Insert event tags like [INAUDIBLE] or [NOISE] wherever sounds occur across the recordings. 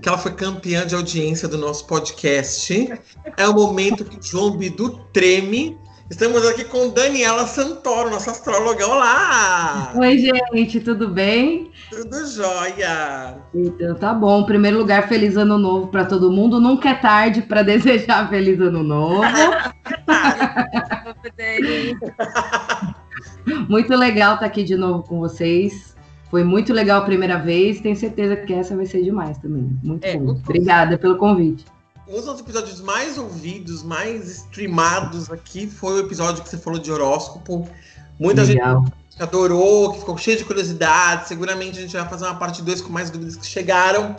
que ela foi campeã de audiência do nosso podcast. É o momento que o João Bidu treme. Estamos aqui com Daniela Santoro, nossa astróloga. Olá! Oi, gente, tudo bem? Tudo jóia! Então tá bom. Em primeiro lugar, feliz ano novo para todo mundo. Nunca é tarde para [LAUGHS] desejar feliz ano novo. [LAUGHS] muito legal estar aqui de novo com vocês. Foi muito legal a primeira vez. Tenho certeza que essa vai ser demais também. Muito É, bom. Obrigada pelo convite. Um dos episódios mais ouvidos, mais streamados aqui foi o episódio que você falou de horóscopo. Muita gente legal. adorou, que ficou cheio de curiosidade. Seguramente a gente vai fazer uma parte 2 com mais dúvidas que chegaram.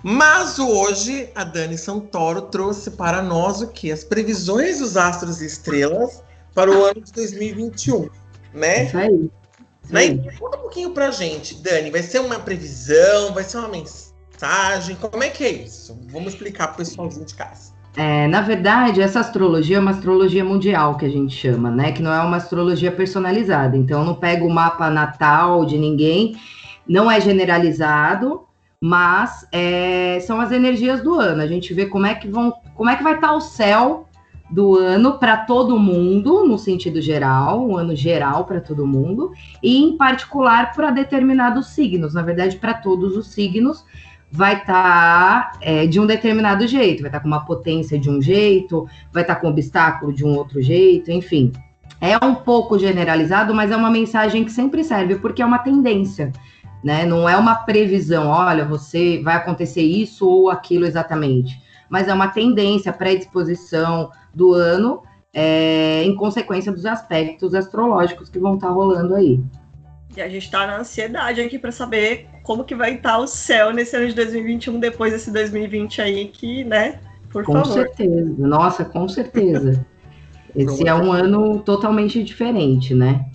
Mas hoje a Dani Santoro trouxe para nós o que? As previsões dos astros e estrelas para o ano de 2021, né? Isso aí. Né? Conta um pouquinho pra gente, Dani. Vai ser uma previsão? Vai ser uma mensagem? Como é que é isso? Vamos explicar pro pessoalzinho de casa. É, na verdade, essa astrologia é uma astrologia mundial que a gente chama, né? Que não é uma astrologia personalizada. Então, eu não pego o mapa natal de ninguém, não é generalizado, mas é, são as energias do ano. A gente vê como é que vão, como é que vai estar o céu do ano para todo mundo, no sentido geral, um ano geral para todo mundo, e em particular para determinados signos. Na verdade, para todos os signos vai estar de um determinado jeito, vai estar com uma potência de um jeito, vai estar com obstáculo de um outro jeito, enfim. É um pouco generalizado, mas é uma mensagem que sempre serve, porque é uma tendência, né? Não é uma previsão, olha, você vai acontecer isso ou aquilo exatamente, mas é uma tendência, predisposição do ano, é, em consequência dos aspectos astrológicos que vão estar rolando aí. E a gente tá na ansiedade aqui para saber como que vai estar o céu nesse ano de 2021, depois desse 2020 aí, que, né? Por Com favor. certeza, nossa, com certeza. [LAUGHS] Esse é um ano totalmente diferente, né?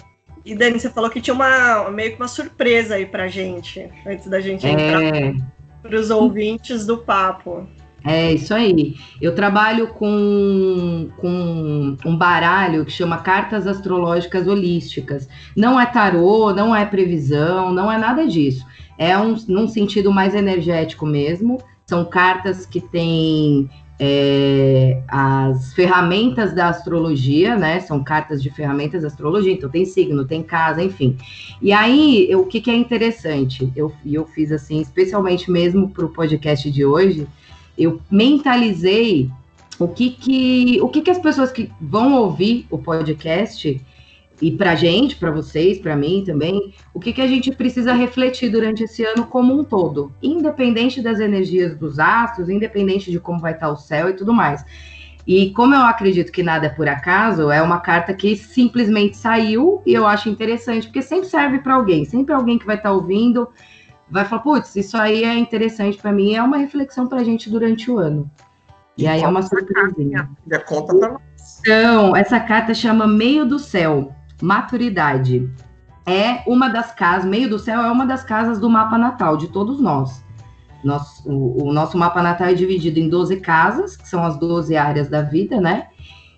E Dani, você falou que tinha uma meio que uma surpresa aí pra gente, antes da gente entrar É, pros ouvintes do papo. É isso aí. Eu trabalho com, com um baralho que chama Cartas Astrológicas Holísticas. Não é tarô, não é previsão, não é nada disso. É um, num sentido mais energético mesmo. São cartas que têm é, as ferramentas da astrologia, né? São cartas de ferramentas da astrologia, então tem signo, tem casa, enfim. E aí, eu- o que, que é interessante? Eu, eu fiz assim, especialmente mesmo para o podcast de hoje, eu mentalizei o que que, o que que as pessoas que vão ouvir o podcast e pra gente, pra vocês, pra mim também, o que que a gente precisa refletir durante esse ano como um todo, independente das energias dos astros, independente de como vai estar o céu e tudo mais. E como eu acredito que nada é por acaso, é uma carta que simplesmente saiu e eu acho interessante, porque sempre serve para alguém, sempre alguém que vai estar ouvindo vai falar, putz, isso aí é interessante para mim, é uma reflexão pra gente durante o ano. E aí é uma surpresinha. Conta pra nós. Então, essa carta chama Meio do Céu, Maturidade. É uma das casas, Meio do Céu é uma das casas do mapa natal de todos nós. Nós- o, o nosso mapa natal é dividido em 12 casas, que são as 12 áreas da vida, né?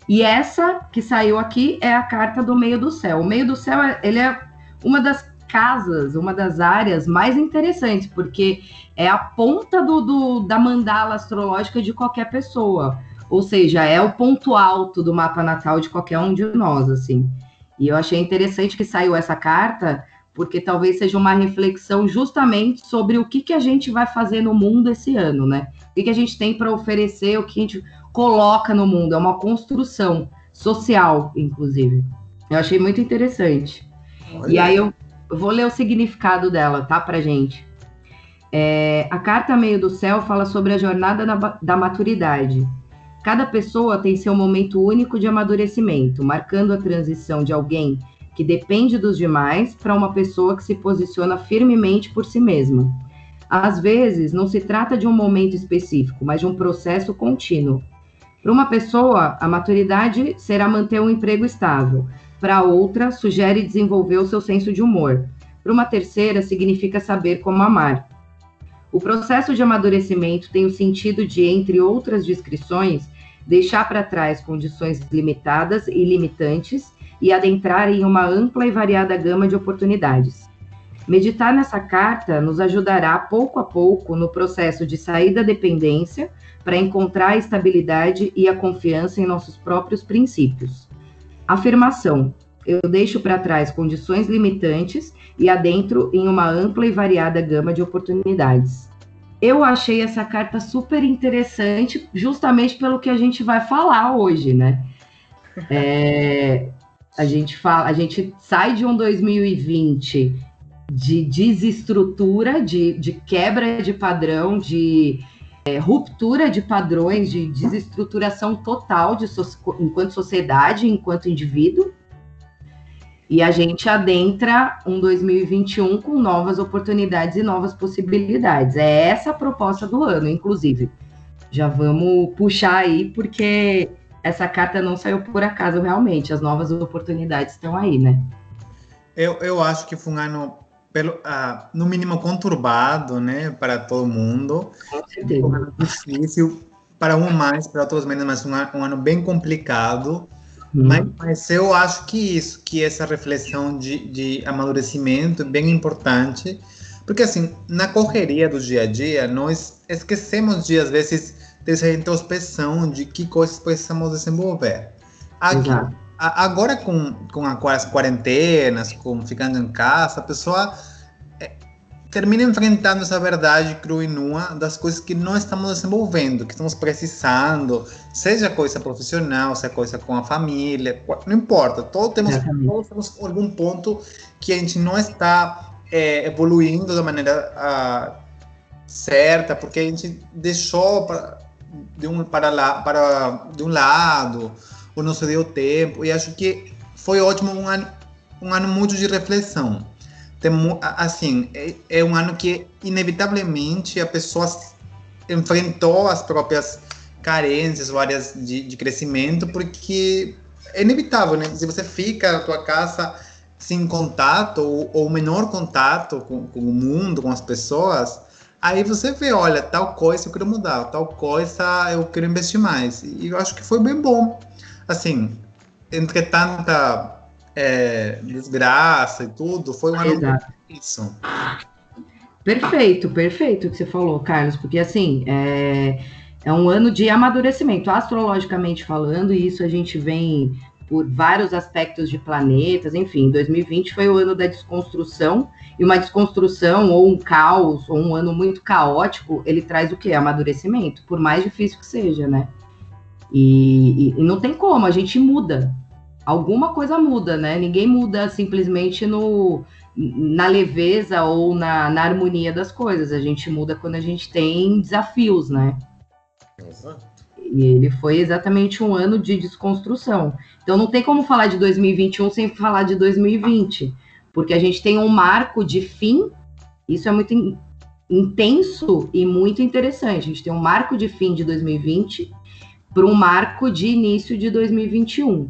E essa que saiu aqui é a carta do Meio do Céu. O Meio do Céu, é- ele é uma das casas, uma das áreas mais interessantes, porque é a ponta do, do- da mandala astrológica de qualquer pessoa. Ou seja, é o ponto alto do mapa natal de qualquer um de nós, assim. E eu achei interessante que saiu essa carta, porque talvez seja uma reflexão justamente sobre o que, que a gente vai fazer no mundo esse ano, né? O que, que a gente tem para oferecer, o que a gente coloca no mundo. É uma construção social, inclusive. Eu achei muito interessante. E aí eu vou ler o significado dela, tá, pra gente. É, a carta Meio do Céu fala sobre a jornada da, maturidade. Cada pessoa tem seu momento único de amadurecimento, marcando a transição de alguém que depende dos demais para uma pessoa que se posiciona firmemente por si mesma. Às vezes, não se trata de um momento específico, mas de um processo contínuo. Para uma pessoa, a maturidade será manter um emprego estável. Para outra, sugere desenvolver o seu senso de humor. Para uma terceira, significa saber como amar. O processo de amadurecimento tem o sentido de, entre outras descrições, deixar para trás condições limitadas e limitantes e adentrar em uma ampla e variada gama de oportunidades. Meditar nessa carta nos ajudará pouco a pouco no processo de sair da dependência para encontrar a estabilidade e a confiança em nossos próprios princípios. Afirmação: eu deixo para trás condições limitantes e adentro em uma ampla e variada gama de oportunidades. Eu achei essa carta super interessante, justamente pelo que a gente vai falar hoje, né? [LAUGHS] É, a gente fala, a gente sai de um 2020 de desestrutura, de, de quebra de padrão, de é, ruptura de padrões, de desestruturação total de so enquanto sociedade, enquanto indivíduo. E a gente adentra um 2021 com novas oportunidades e novas possibilidades. É essa a proposta do ano, inclusive. Já vamos puxar aí, porque essa carta não saiu por acaso realmente. As novas oportunidades estão aí, né? Eu, eu acho que foi um ano pelo, ah, no mínimo conturbado, né, para todo mundo. Certeza. Um ano difícil para um mais, para outros menos, mas um, um ano bem complicado. Hum. Mas, mas, eu acho que isso, que essa reflexão de, de amadurecimento é bem importante, porque assim, na correria do dia a dia, nós esquecemos de às vezes dessa introspeção de que coisas precisamos desenvolver. Aqui, Exato. Agora com, com as quarentenas, com ficando em casa, a pessoa é, termina enfrentando essa verdade crua e nua das coisas que não estamos desenvolvendo, que estamos precisando, seja coisa profissional, seja coisa com a família, não importa, todos temos, todos temos algum ponto que a gente não está é, evoluindo da maneira ah, certa, porque a gente deixou para, de um para lá para de um lado ou não se deu tempo e acho que foi ótimo um ano um ano muito de reflexão Tem assim é, é um ano que inevitavelmente a pessoa enfrentou as próprias carências várias de, de crescimento porque é inevitável né se você fica na tua casa sem contato ou, ou menor contato com, com o mundo com as pessoas Aí você vê, olha, tal coisa eu quero mudar, tal coisa eu quero investir mais. E eu acho que foi bem bom. Assim, entre tanta é, desgraça e tudo, foi um ano isso. Perfeito, perfeito o que você falou, Carlos, porque assim, é, é um ano de amadurecimento, astrologicamente falando, e isso a gente vem por vários aspectos de planetas, enfim, 2020 foi o ano da desconstrução, e uma desconstrução ou um caos, ou um ano muito caótico, ele traz o quê? Amadurecimento, por mais difícil que seja, né? E, e- e não tem como, a gente muda. Alguma coisa muda, né? Ninguém muda simplesmente no, na leveza ou na, na harmonia das coisas. A gente muda quando a gente tem desafios, né? E ele foi exatamente um ano de desconstrução. Então não tem como falar de 2021 sem falar de 2020, porque a gente tem um marco de fim, isso é muito in- intenso e muito interessante. A gente tem um marco de fim de 2020 para um marco de início de 2021.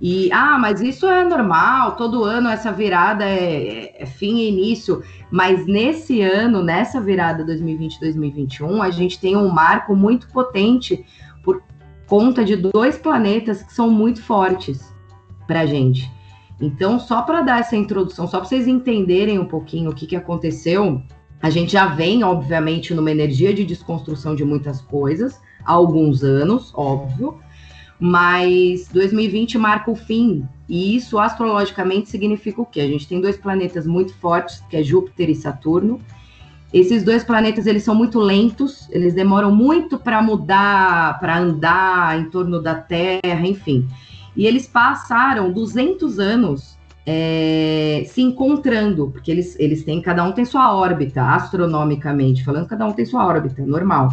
E, ah, mas isso é normal, todo ano essa virada é, é fim e início. Mas nesse ano, nessa virada 2020-2021, a gente tem um marco muito potente por conta de dois planetas que são muito fortes para a gente. Então, só para dar essa introdução, só para vocês entenderem um pouquinho o que, que aconteceu, a gente já vem, obviamente, numa energia de desconstrução de muitas coisas há alguns anos, óbvio, mas 2020 marca o fim, e isso astrologicamente significa o quê? A gente tem dois planetas muito fortes, que é Júpiter e Saturno. Esses dois planetas eles são muito lentos, eles demoram muito para mudar, para andar em torno da Terra, enfim. E eles passaram 200 anos é, se encontrando, porque eles, eles têm, cada um tem sua órbita, astronomicamente falando, cada um tem sua órbita, normal.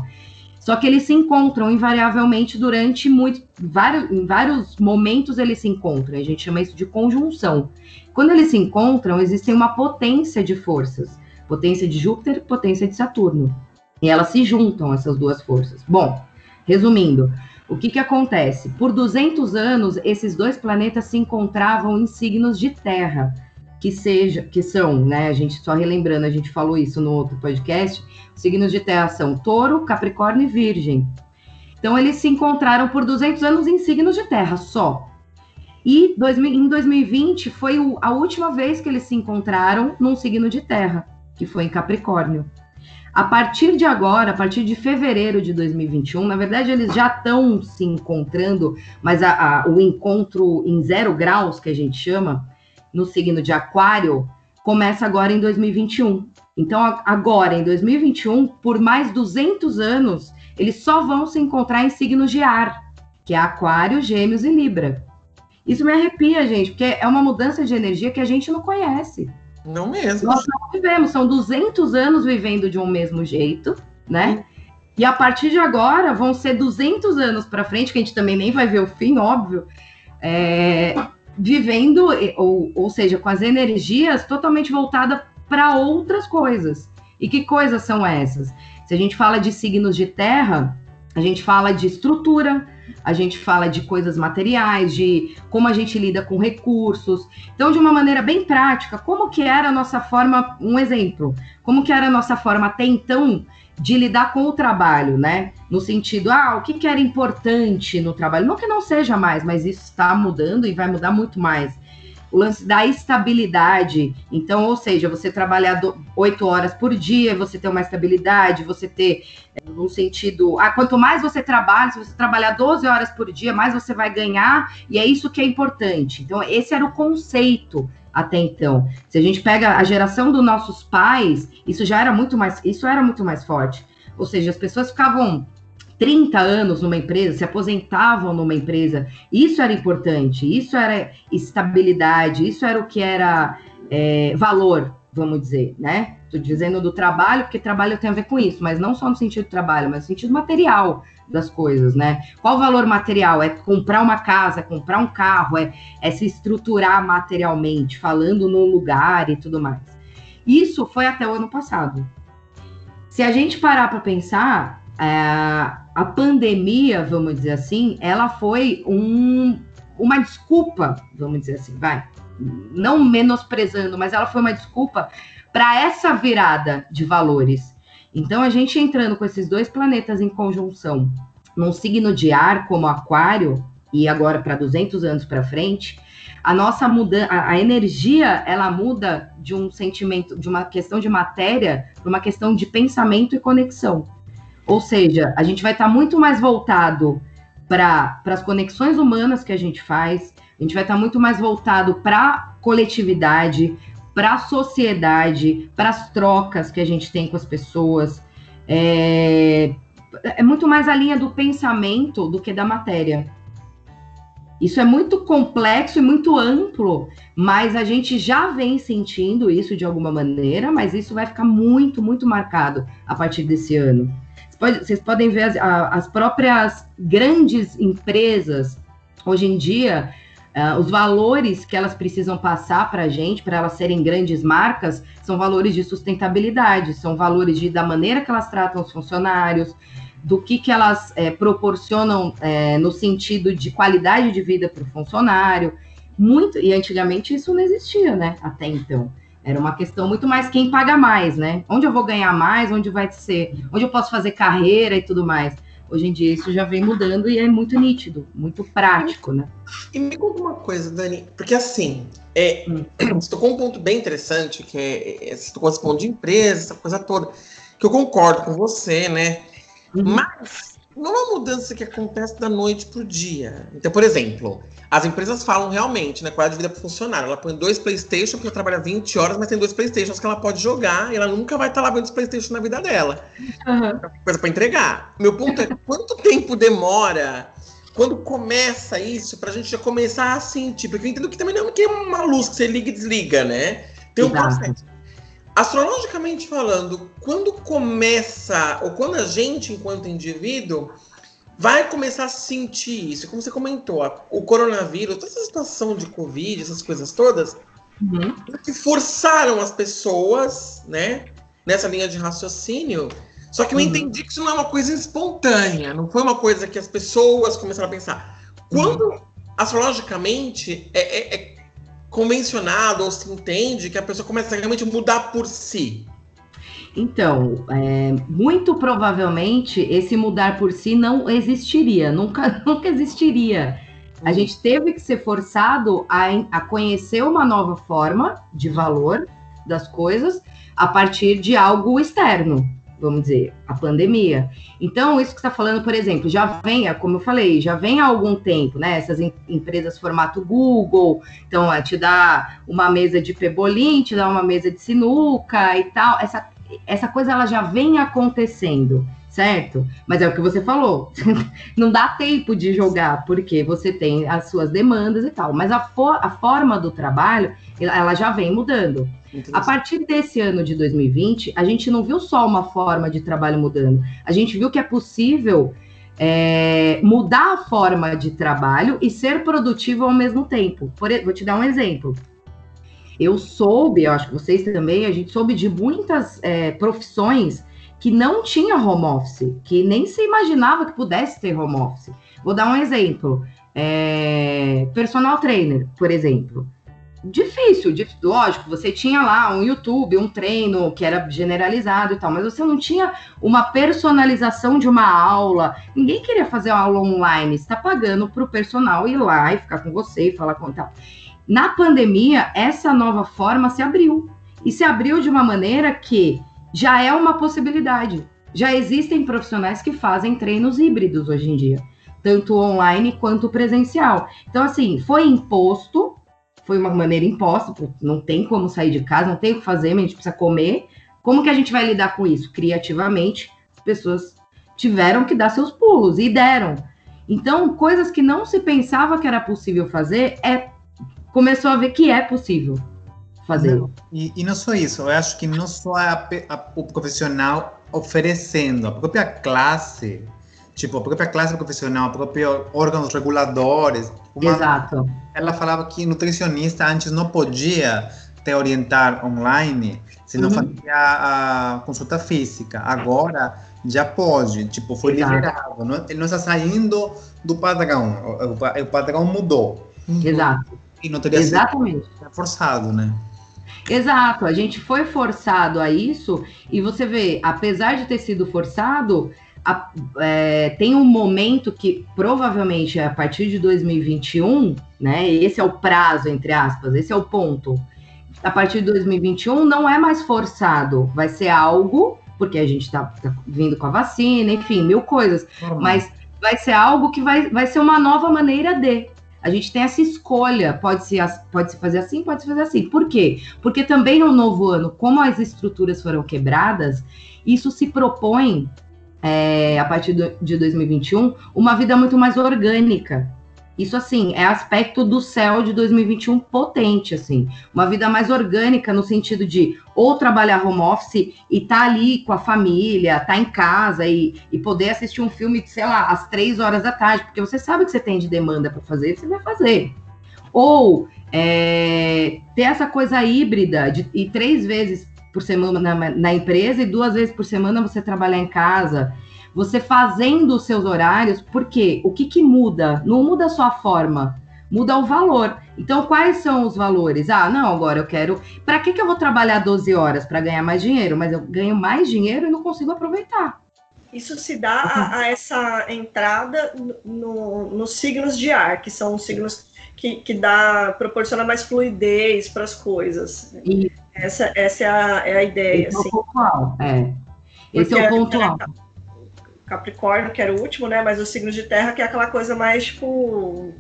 Só que eles se encontram invariavelmente durante muito, vários, em vários momentos eles se encontram. A gente chama isso de conjunção. Quando eles se encontram, existe uma potência de forças. Potência de Júpiter, potência de Saturno. E elas se juntam, essas duas forças. Bom, resumindo, o que, que acontece? Por 200 anos, esses dois planetas se encontravam em signos de terra, que seja, que são, né? A gente só relembrando, a gente falou isso no outro podcast. Signos de terra são Touro, Capricórnio e Virgem. Então eles se encontraram por 200 anos em signos de terra só. E em 2020 foi a última vez que eles se encontraram num signo de terra, que foi em Capricórnio. A partir de agora, a partir de fevereiro de 2021, na verdade eles já estão se encontrando, mas a, a, o encontro em zero graus, que a gente chama, no signo de Aquário, começa agora em 2021. Então, agora, em 2021, por mais 200 anos, eles só vão se encontrar em signos de ar, que é Aquário, Gêmeos e Libra. Isso me arrepia, gente, porque é uma mudança de energia que a gente não conhece. Não mesmo. Nós não vivemos, são 200 anos vivendo de um mesmo jeito, né? E a partir de agora vão ser 200 anos para frente, que a gente também nem vai ver o fim, óbvio, é, vivendo, ou, ou seja, com as energias totalmente voltadas para outras coisas. E que coisas são essas? Se a gente fala de signos de terra, a gente fala de estrutura, a gente fala de coisas materiais, de como a gente lida com recursos. Então, de uma maneira bem prática, como que era a nossa forma, um exemplo, como que era a nossa forma até então de lidar com o trabalho, né? No sentido, ah, o que, que era importante no trabalho? Não que não seja mais, mas isso está mudando e vai mudar muito mais o lance da estabilidade. Então, ou seja, você trabalhar oito horas por dia, você ter uma estabilidade, você ter é, no sentido, ah, quanto mais você trabalha, se você trabalhar 12 horas por dia, mais você vai ganhar, e é isso que é importante. Então, esse era o conceito até então. Se a gente pega a geração dos nossos pais, isso já era muito mais, isso era muito mais forte. Ou seja, as pessoas ficavam 30 anos numa empresa, se aposentavam numa empresa. Isso era importante, isso era estabilidade, isso era o que era é, valor, vamos dizer, né? Estou dizendo do trabalho, porque trabalho tem a ver com isso, mas não só no sentido do trabalho, mas no sentido material das coisas, né? Qual o valor material? É comprar uma casa, é comprar um carro, é, é se estruturar materialmente, falando no lugar e tudo mais. Isso foi até o ano passado. Se a gente parar para pensar, é, a pandemia, vamos dizer assim, ela foi um, uma desculpa, vamos dizer assim, vai, não menosprezando, mas ela foi uma desculpa para essa virada de valores. Então, a gente entrando com esses dois planetas em conjunção, num signo de ar como Aquário, e agora para 200 anos para frente, a nossa mudança, a energia, ela muda de um sentimento, de uma questão de matéria, para uma questão de pensamento e conexão. Ou seja, a gente vai estar tá muito mais voltado para as conexões humanas que a gente faz, a gente vai estar tá muito mais voltado para coletividade, para a sociedade, para as trocas que a gente tem com as pessoas. É, é muito mais a linha do pensamento do que da matéria. Isso é muito complexo e muito amplo, mas a gente já vem sentindo isso de alguma maneira, mas isso vai ficar muito, muito marcado a partir desse ano. Vocês podem ver as, as próprias grandes empresas, hoje em dia, uh, os valores que elas precisam passar para a gente, para elas serem grandes marcas, são valores de sustentabilidade, são valores de, da maneira que elas tratam os funcionários, do que, que elas é, proporcionam é, no sentido de qualidade de vida para o funcionário. Muito, e antigamente isso não existia, né? Até então. Era uma questão muito mais quem paga mais, né? Onde eu vou ganhar mais, onde vai ser, onde eu posso fazer carreira e tudo mais. Hoje em dia isso já vem mudando e é muito nítido, muito prático, né? E me conta uma coisa, Dani, porque assim, é, [CLEARS THROAT] você tocou um ponto bem interessante, que é, é você tocou esse ponto de empresa, essa coisa toda, que eu concordo com você, né? Uhum. Mas não é uma mudança que acontece da noite para o dia. Então, por exemplo, as empresas falam realmente, né? Qual é a vida para funcionário. Ela põe dois Playstation, porque ela trabalha 20 horas, mas tem dois Playstations que ela pode jogar e ela nunca vai estar tá lá vendo os Playstation na vida dela. Uhum. Coisa para entregar. Meu ponto é quanto tempo demora quando começa isso para a gente já começar a sentir? Porque eu entendo que também não é uma luz que você liga e desliga, né? Tem um Exato. processo. Astrologicamente falando, quando começa, ou quando a gente, enquanto indivíduo, vai começar a sentir isso, como você comentou, o coronavírus, toda essa situação de Covid, essas coisas todas, uhum. que forçaram as pessoas, né, nessa linha de raciocínio. Só que eu Uhum. entendi que isso não é uma coisa espontânea, não foi uma coisa que as pessoas começaram a pensar. Quando, astrologicamente, é, é- é convencionado ou se entende que a pessoa começa a realmente mudar por si. Então, é, muito provavelmente esse mudar por si não existiria, nunca, [LAUGHS] nunca existiria. A gente teve que ser forçado a, a conhecer uma nova forma de valor das coisas a partir de algo externo, vamos dizer, a pandemia. Então, isso que está falando, por exemplo, já vem, é como eu falei, já vem há algum tempo, né? Essas em- empresas formato Google, então é, te dá uma mesa de pebolim, te dá uma mesa de sinuca e tal. Essa, essa coisa ela já vem acontecendo, certo? Mas é o que você falou, [LAUGHS] não dá tempo de jogar, porque você tem as suas demandas e tal. Mas a, fo- a forma do trabalho, ela já vem mudando. A partir desse ano de 2020, a gente não viu só uma forma de trabalho mudando, a gente viu que é possível é, mudar a forma de trabalho e ser produtivo ao mesmo tempo. Por vou te dar um exemplo. Eu soube, eu acho que vocês também, a gente soube de muitas é, profissões que não tinha home office, que nem se imaginava que pudesse ter home office. Vou dar um exemplo. É, personal trainer, por exemplo. Difícil, dif- lógico, você tinha lá um YouTube, um treino que era generalizado e tal, mas você não tinha uma personalização de uma aula. Ninguém queria fazer uma aula online, está pagando para o personal ir lá e ficar com você e falar com tal. Na pandemia, essa nova forma se abriu. E se abriu de uma maneira que já é uma possibilidade. Já existem profissionais que fazem treinos híbridos hoje em dia, tanto online quanto presencial. Então, assim, foi imposto, foi uma maneira imposta, porque não tem como sair de casa, não tem o que fazer, a gente precisa comer. Como que a gente vai lidar com isso? Criativamente, as pessoas tiveram que dar seus pulos e deram. Então, coisas que não se pensava que era possível fazer, é começou a ver que é possível fazer. Não, E, e não só isso, eu acho que não só a a- o profissional oferecendo, a própria classe, tipo, a própria classe profissional, os próprios órgãos reguladores. Uma, Exato. ela falava que nutricionista antes não podia te orientar online se não Uhum. fazia a consulta física. Agora já pode, tipo, foi Exato. liberado. Não, ele não está saindo do padrão, o, o pa- o padrão mudou. Exato. E não teria sido Exatamente. forçado, né? Exato, a gente foi forçado a isso, e você vê, apesar de ter sido forçado, a- é, tem um momento que provavelmente é a partir de 2021, né? Esse é o prazo, entre aspas, esse é o ponto. A partir de 2021 não é mais forçado, vai ser algo, porque a gente tá, tá vindo com a vacina, enfim, mil coisas. Mas vai ser algo que vai, vai ser uma nova maneira de. A gente tem essa escolha, pode se, pode se fazer assim, pode se fazer assim. Por quê? Porque também no novo ano, como as estruturas foram quebradas, isso se propõe, é, a partir do- de 2021, uma vida muito mais orgânica. Isso, assim, é aspecto do céu de 2021 potente, assim. Uma vida mais orgânica no sentido de ou trabalhar home office e tá ali com a família, tá em casa e, e poder assistir um filme, sei lá, às três horas da tarde, porque você sabe que você tem de demanda para fazer, você vai fazer. Ou é, ter essa coisa híbrida de ir três vezes por semana na, na empresa e duas vezes por semana você trabalhar em casa. Você fazendo os seus horários, porque o que, que muda? Não muda só a forma, muda o valor. Então, quais são os valores? Ah, não, agora eu quero. Para que, que eu vou trabalhar 12 horas? Para ganhar mais dinheiro? Mas eu ganho mais dinheiro e não consigo aproveitar. Isso se dá a, a essa entrada no- nos signos de ar, que são os signos que, que dá, proporciona mais fluidez para as coisas. E Essa, essa é, a, é a ideia. esse é Assim. o pontual. É. Esse é o Porque ponto alto. Capricórnio, que era o último, né? Mas os signos de terra, que é aquela coisa mais, tipo.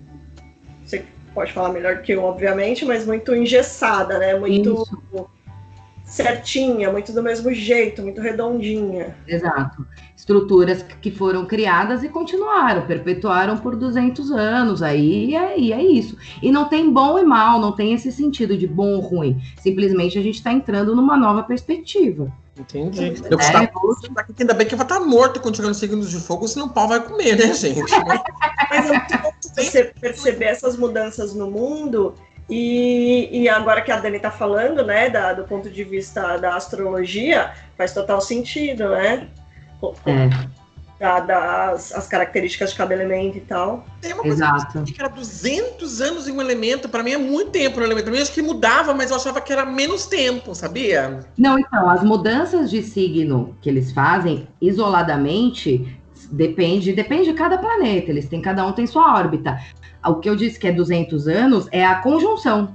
Você pode falar melhor que eu, obviamente, mas muito engessada, né? Muito Isso. certinha, muito do mesmo jeito, muito redondinha. Exato. Estruturas que foram criadas e continuaram, perpetuaram por 200 anos, aí é, e é isso. E não tem bom e mal, não tem esse sentido de bom ou ruim. Simplesmente a gente está entrando numa nova perspectiva. Entendi. É. Eu gostava muito daqui, ainda bem que vai estar morto quando chegar nos signos de fogo, senão o pau vai comer, né, gente? [LAUGHS] Mas é muito bom você perceber essas mudanças no mundo E, e agora que a Dani está falando, né, da, do ponto de vista da astrologia, faz total sentido, né? É. Dadas as características de cada elemento e tal. Tem uma coisa Exato. que era 200 anos em um elemento, pra mim é muito tempo no elemento. Pra mim acho que mudava, mas eu achava que era menos tempo, sabia? Não, então, as mudanças de signo que eles fazem isoladamente depende, depende de cada planeta. Eles têm cada um tem sua órbita. O que eu disse que é 200 anos é a conjunção.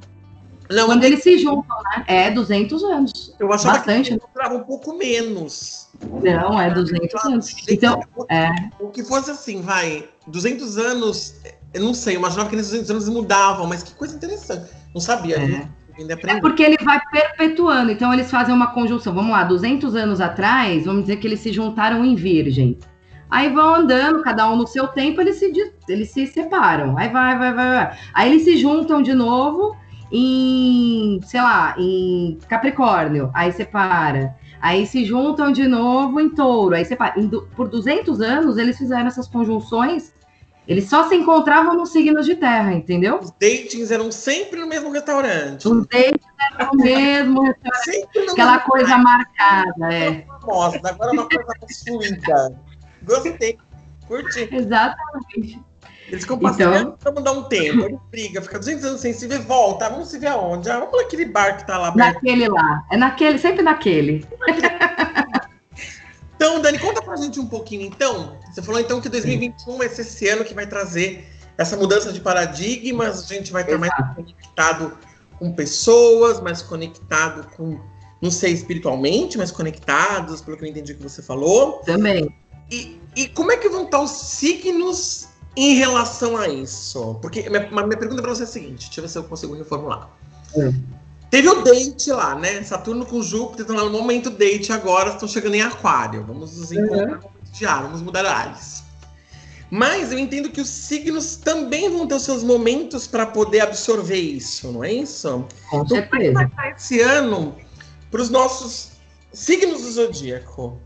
Não, Quando eles se juntam, né? É 200 anos. eu achava Bastante. que durava um pouco menos. Não, é 200 anos. Então, é. O que fosse assim, vai, 200 anos, eu não sei, eu imaginava que nesses 200 anos mudavam, mas que coisa interessante. Não sabia, É. Ainda É porque ele vai perpetuando. Então, eles fazem uma conjunção. Vamos lá, 200 anos atrás, vamos dizer que eles se juntaram em Virgem. Aí vão andando, cada um no seu tempo, eles se, eles se separam. Aí vai, vai, vai, vai. Aí eles se juntam de novo em, sei lá, em Capricórnio. Aí separa. Aí se juntam de novo em Touro. Aí separa. Por 200 anos, eles fizeram essas conjunções. Eles só se encontravam nos signos de terra, entendeu? Os datings eram sempre no mesmo restaurante. Os dates eram o mesmo, Sempre no aquela mesmo coisa marcada, é. Agora é uma coisa mais fluida. Gostei. Curti. Exatamente. Eles ficam Então- passeando, vamos dar um tempo. Ele briga, fica 200 anos sem se ver, volta. Vamos se ver aonde? Ah, vamos naquele bar que tá lá. Naquele lá. É naquele, sempre naquele. [LAUGHS] Então, Dani, conta pra gente um pouquinho, então. Você falou, então, que 2021 vai ser esse ano que vai trazer essa mudança de paradigmas. A gente vai estar mais conectado com pessoas, mais conectado com, não sei, espiritualmente, mais conectados, pelo que eu entendi que você falou. Também. E, e como é que vão estar os signos em relação a isso? Porque minha, minha pergunta para você é a seguinte: deixa eu ver se eu consigo reformular. É. Teve o date lá, né? Saturno com Júpiter estão lá no momento date agora, estão chegando em Aquário. Vamos nos encontrar no momento de ar, vamos mudar ares. Mas eu entendo que os signos também vão ter os seus momentos para poder absorver isso, não é isso? Com Então, como é vai certeza. estar esse ano para os nossos signos do zodíaco?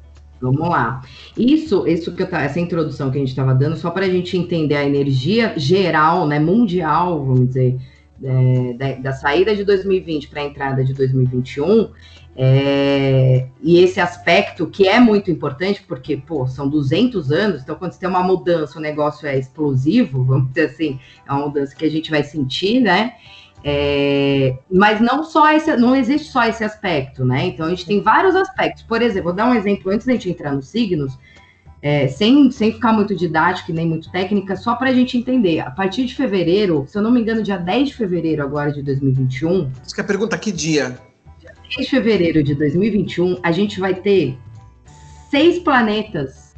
Vamos lá. Isso, isso que eu tá, essa introdução que a gente estava dando, só para a gente entender a energia geral, né, mundial, vamos dizer, é, da, da saída de 2020 para a entrada de 2021, é, e esse aspecto que é muito importante, porque, pô, são 200 anos, então quando você tem uma mudança, o negócio é explosivo, vamos dizer assim, é uma mudança que a gente vai sentir, né? É, mas não só esse, não existe só esse aspecto, né? Então a gente tem vários aspectos. Por exemplo, vou dar um exemplo antes da gente entrar nos signos, é, sem, sem ficar muito didático e nem muito técnica, só para a gente entender. A partir de fevereiro, se eu não me engano, dia 10 de fevereiro agora de 2021, Isso que é a pergunta, que dia? 10 de fevereiro de 2021, a gente vai ter seis planetas.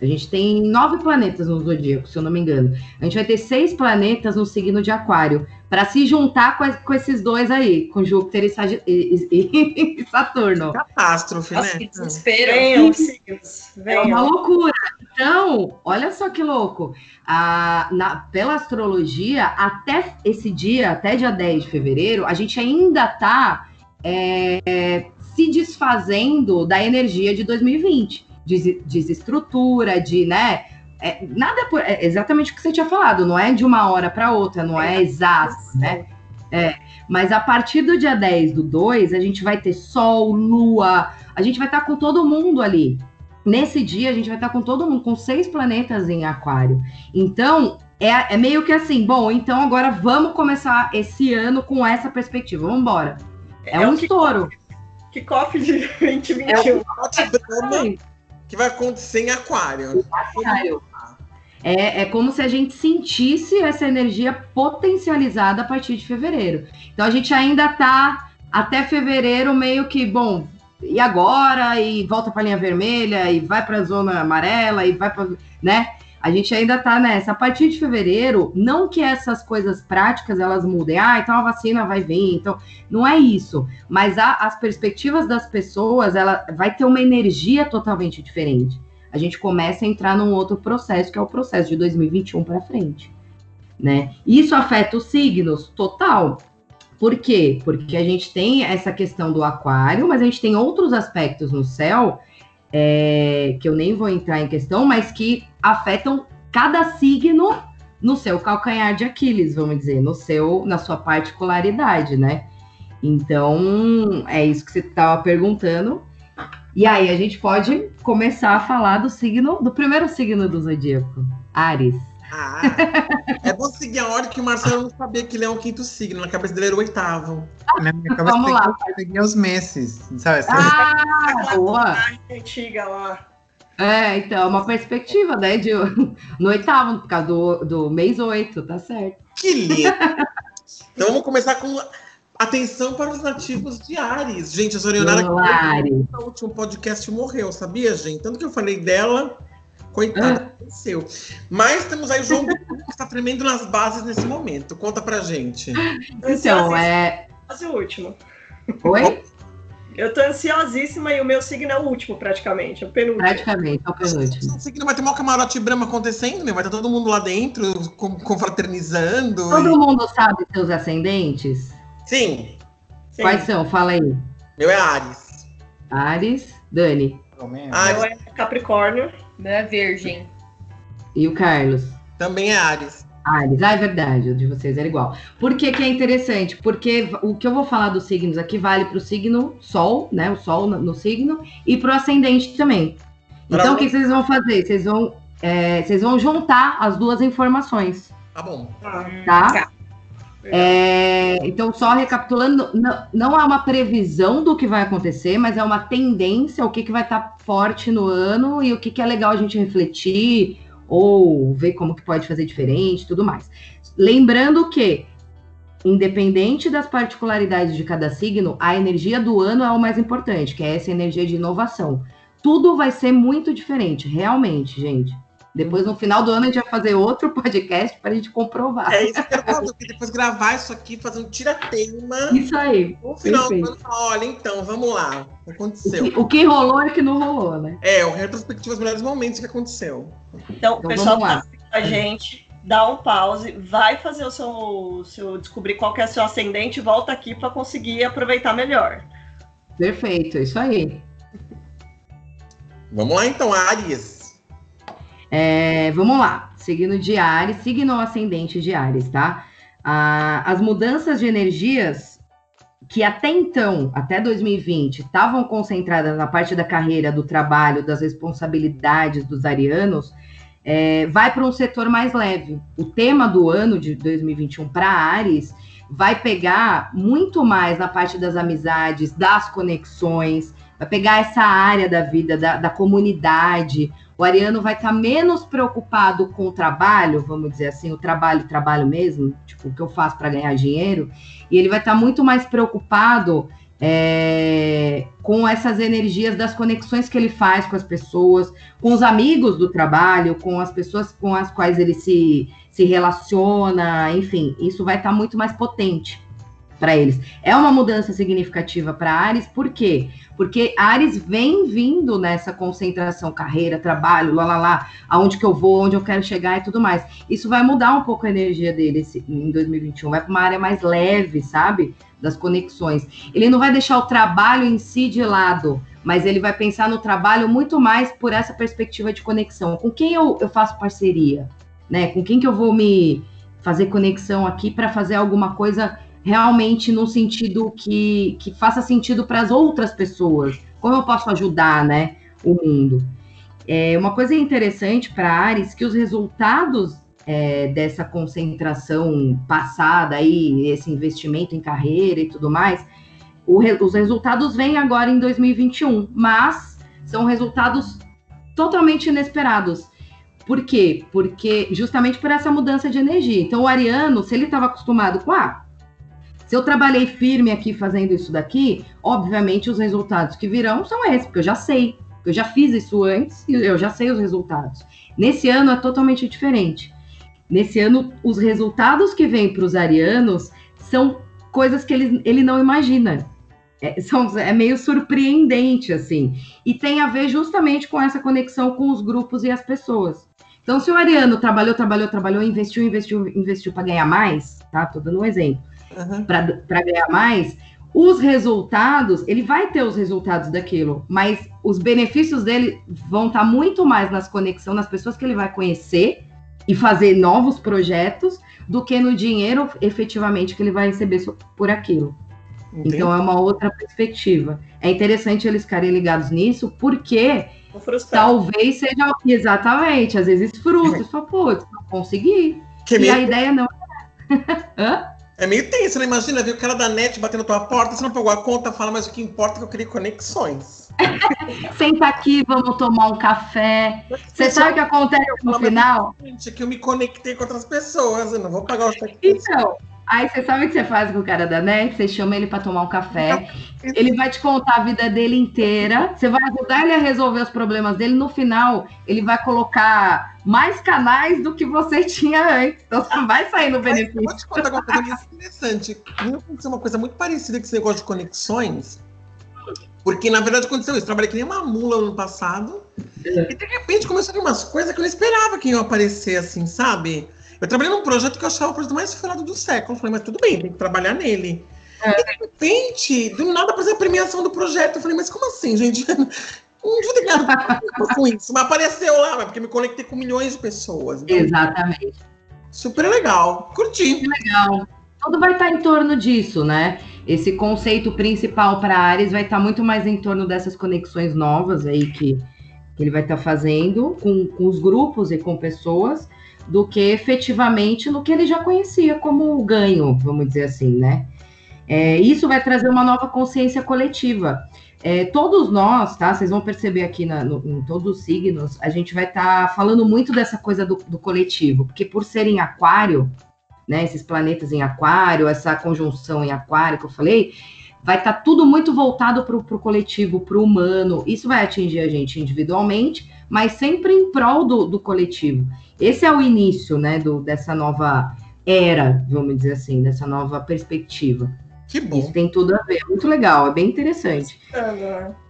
A gente tem nove planetas no zodíaco, se eu não me engano. A gente vai ter seis planetas no signo de Aquário, para se juntar com, com esses dois aí, com Júpiter e, Sagi- e- e- e [LAUGHS] Saturno. Catástrofe, Nossa, né? que desespero. Venham, signos. É uma Venham. loucura. Então, olha só que louco. A, na, pela astrologia, até esse dia, até dia 10 de fevereiro, a gente ainda está se desfazendo da energia de 2020. Des, desestrutura, de, né? É, nada por, é exatamente o que você tinha falado, não é de uma hora para outra, não é exato, né? Mas a partir do dia 10 do 2, a gente vai ter Sol, Lua, a gente vai estar com todo mundo ali. Nesse dia, a gente vai estar com todo mundo, com seis planetas em Aquário. Então, é, é meio que assim, bom, então agora vamos começar esse ano com essa perspectiva, vamos embora. É, um o que- estouro. Kickoff de 2021. Pote Brahma que vai acontecer em Aquário. Aquário. É, é como se a gente sentisse essa energia potencializada a partir de fevereiro. Então a gente ainda tá até fevereiro meio que, bom, e agora? E volta para a linha vermelha, e vai para a zona amarela, e vai para. né? A gente ainda tá nessa. A partir de fevereiro, não que essas coisas práticas elas mudem. Ah, então a vacina vai vir. Então, não é isso. Mas a- as perspectivas das pessoas, ela vai ter uma energia totalmente diferente a gente começa a entrar num outro processo, que é o processo de 2021 para frente, né? Isso afeta os signos total. Por quê? Porque a gente tem essa questão do aquário, mas a gente tem outros aspectos no céu é, que eu nem vou entrar em questão, mas que afetam cada signo no seu calcanhar de Aquiles, vamos dizer, no seu, na sua particularidade, né? Então, é isso que você estava perguntando. E aí, a gente pode começar a falar do signo, do primeiro signo do zodíaco, Ares. Ah, é bom seguir a ordem que o Marcelo não sabia que ele é o quinto signo. Na cabeça dele era o oitavo. Na minha cabeça Vamos lá. que seguir os meses, sabe? Ah, boa! Antiga lá. É, então, é uma perspectiva, né, de, no oitavo, por causa do, do mês oito, tá certo. Que lindo! [LAUGHS] então vamos começar com atenção para os nativos de Ares. Gente, a Sorionara no último podcast morreu, sabia, gente? Tanto que eu falei dela, coitada, aconteceu. Mas temos aí o João que está tremendo nas bases nesse momento. Conta pra gente. Então, é... Quase o último. Oi? Eu tô ansiosíssima e o meu signo é o último, praticamente. É o penúltimo. Praticamente, é o penúltimo. Esse signo vai ter uma camarote brama acontecendo, né? Vai estar todo mundo lá dentro, com- confraternizando. Todo e- mundo sabe seus ascendentes? Sim, Sim. Quais são? Fala aí. meu é Ares. Ares, Dani Ah, Meu é Capricórnio. Meu é virgem. e o Carlos. Também é Ares. Ares, ah, é verdade, o de vocês era igual. Por que, que é interessante? Porque o que eu vou falar dos signos aqui vale para o signo Sol, né? O Sol no, no signo, e para o ascendente também. Pra Então, o que vocês vão fazer? Vocês vão, é, vocês vão juntar as duas informações, Tá bom. Ah, tá? É, então, só recapitulando, não, não é uma previsão do que vai acontecer, mas é uma tendência, o que, que vai estar forte no ano e o que, que é legal a gente refletir ou ver como que pode fazer diferente tudo mais. Lembrando que, independente das particularidades de cada signo, a energia do ano é o mais importante, que é essa energia de inovação. Tudo vai ser muito diferente, realmente, gente. Depois, no final do ano, a gente vai fazer outro [LAUGHS] podcast para a gente comprovar. É isso que eu falo, que depois gravar isso aqui, fazer um tira-teima. Isso aí. No final do ano, falar, olha, então, vamos lá. O que aconteceu? O que rolou é que não rolou, né? É, o retrospectivo dos melhores momentos que aconteceu. Então, o Então, pessoal vamos lá. tá a gente, dá um pause, vai fazer o seu, seu descobrir qual que é o seu ascendente e volta aqui para conseguir aproveitar melhor. Perfeito, é isso aí. Vamos lá, então, Ares. É, vamos lá. Signo de Ares, signo ascendente de Ares, tá? Ah, as mudanças de energias que até então, até 2020, estavam concentradas na parte da carreira, do trabalho, das responsabilidades dos arianos, é, vai para um setor mais leve. O tema do ano de 2021 para Ares vai pegar muito mais na parte das amizades, das conexões, vai pegar essa área da vida, da, da comunidade. O ariano vai estar menos preocupado com o trabalho, vamos dizer assim, o trabalho, trabalho mesmo, tipo, o que eu faço para ganhar dinheiro, e ele vai estar muito mais preocupado é, com essas energias das conexões que ele faz com as pessoas, com os amigos do trabalho, com as pessoas com as quais ele se, se relaciona, enfim, isso vai estar muito mais potente para eles. É uma mudança significativa para Ares, por quê? Porque Ares vem vindo nessa concentração, carreira, trabalho, lá, lá, lá, aonde que eu vou, onde eu quero chegar e tudo mais. Isso vai mudar um pouco a energia dele em 2021, vai para uma área mais leve, sabe? Das conexões. Ele não vai deixar o trabalho em si de lado, mas ele vai pensar no trabalho muito mais por essa perspectiva de conexão. Com quem eu, eu faço parceria? Né? Com quem que eu vou me fazer conexão aqui para fazer alguma coisa realmente no sentido que, que faça sentido para as outras pessoas. Como eu posso ajudar, né, o mundo? É uma coisa interessante para Ares que os resultados é, dessa concentração passada aí, esse investimento em carreira e tudo mais, o os resultados vêm agora em 2021, mas são resultados totalmente inesperados. Por quê? Porque justamente por essa mudança de energia. Então, o ariano, se ele estava acostumado com, ah, se eu trabalhei firme aqui fazendo isso daqui, obviamente os resultados que virão são esses, porque eu já sei. Eu já fiz isso antes e eu já sei os resultados. Nesse ano é totalmente diferente. Nesse ano, os resultados que vêm para os arianos são coisas que ele, ele não imagina. É, são, é meio surpreendente, assim. E tem a ver justamente com essa conexão com os grupos e as pessoas. Então, se o ariano trabalhou, trabalhou, trabalhou, investiu, investiu, investiu para ganhar mais, tá? Tô dando um exemplo Uhum. para ganhar mais, os resultados, ele vai ter os resultados daquilo, mas os benefícios dele vão estar muito mais nas conexões, nas pessoas que ele vai conhecer, e fazer novos projetos do que no dinheiro efetivamente que ele vai receber por aquilo. Entendi. Então é uma outra perspectiva. É interessante eles ficarem ligados nisso, porque talvez seja exatamente, às vezes frustra, [LAUGHS] só putz, não consegui. que é E a meio, ideia não [LAUGHS] Hã? É meio tenso, né? Imagina ver o cara da net batendo na tua porta, você não pagou a conta, fala, mas o que importa é que eu criei conexões. [LAUGHS] Senta aqui, vamos tomar um café. Você sabe o que acontece no final? Gente, é que eu me conectei com outras pessoas, eu não vou pagar o cheque. Então, aí você sabe o que você faz com o cara da net? Você chama ele para tomar um café. Ele vai te contar a vida dele inteira. Você vai ajudar ele a resolver os problemas dele. No final, ele vai colocar mais canais do que você [LAUGHS] tinha antes. Então você vai sair no Mas eu benefício. vou te contar uma coisa muito interessante. Comigo aconteceu uma coisa muito parecida com esse negócio de conexões. Porque, na verdade, aconteceu isso. Trabalhei que nem uma mula no ano passado. E, de repente, começou a vir umas coisas que eu não esperava que iam aparecer, assim, sabe? Eu trabalhei num projeto que eu achava o projeto mais furado do século. Eu falei, mas tudo bem, tem que trabalhar nele. E, de repente, do nada, apareceu a premiação do projeto. Eu falei, mas como assim, gente? [LAUGHS] Não devia ter ganhado com isso. Mas apareceu lá, mas porque me conectei com milhões de pessoas. Então, Exatamente. super legal. Curti. Legal. Tudo vai estar em torno disso, né? Esse conceito principal para Ares vai estar muito mais em torno dessas conexões novas aí que, que ele vai estar fazendo com, com os grupos e com pessoas, do que efetivamente no que ele já conhecia como ganho, vamos dizer assim, né? É, isso vai trazer uma nova consciência coletiva. É, todos nós, tá? Vocês vão perceber aqui na- no- em todos os signos, a gente vai estar falando muito dessa coisa do, do coletivo, porque por ser em aquário, né, esses planetas em aquário, essa conjunção em aquário que eu falei, vai estar tudo muito voltado para o coletivo, para o humano. Isso vai atingir a gente individualmente, mas sempre em prol do, do coletivo. Esse é o início, né, do, dessa nova era, vamos dizer assim, dessa nova perspectiva. Que bom. Isso tem tudo a ver, é muito legal, é bem interessante.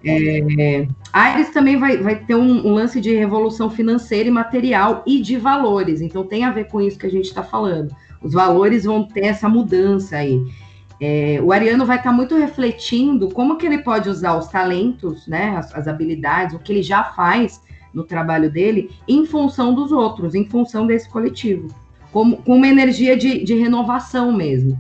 Né? Ares também vai, vai ter um, um lance de revolução financeira e material e de valores. Então tem a ver com isso que a gente está falando. Os valores vão ter essa mudança aí. É, o Ariano vai estar muito refletindo como que ele pode usar os talentos, né, as, as habilidades, o que ele já faz no trabalho dele, em função dos outros, em função desse coletivo. Como, com uma energia de, de renovação mesmo